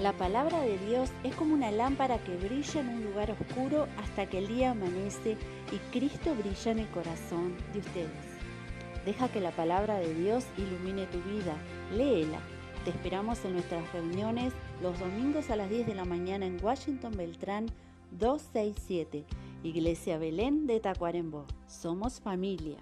La palabra de Dios es como una lámpara que brilla en un lugar oscuro hasta que el día amanece y Cristo brilla en el corazón de ustedes. Deja que la palabra de Dios ilumine tu vida. Léela. Te esperamos en nuestras reuniones los domingos a las 10 de la mañana en Washington Beltrán 267, Iglesia Belén de Tacuarembó. Somos familia.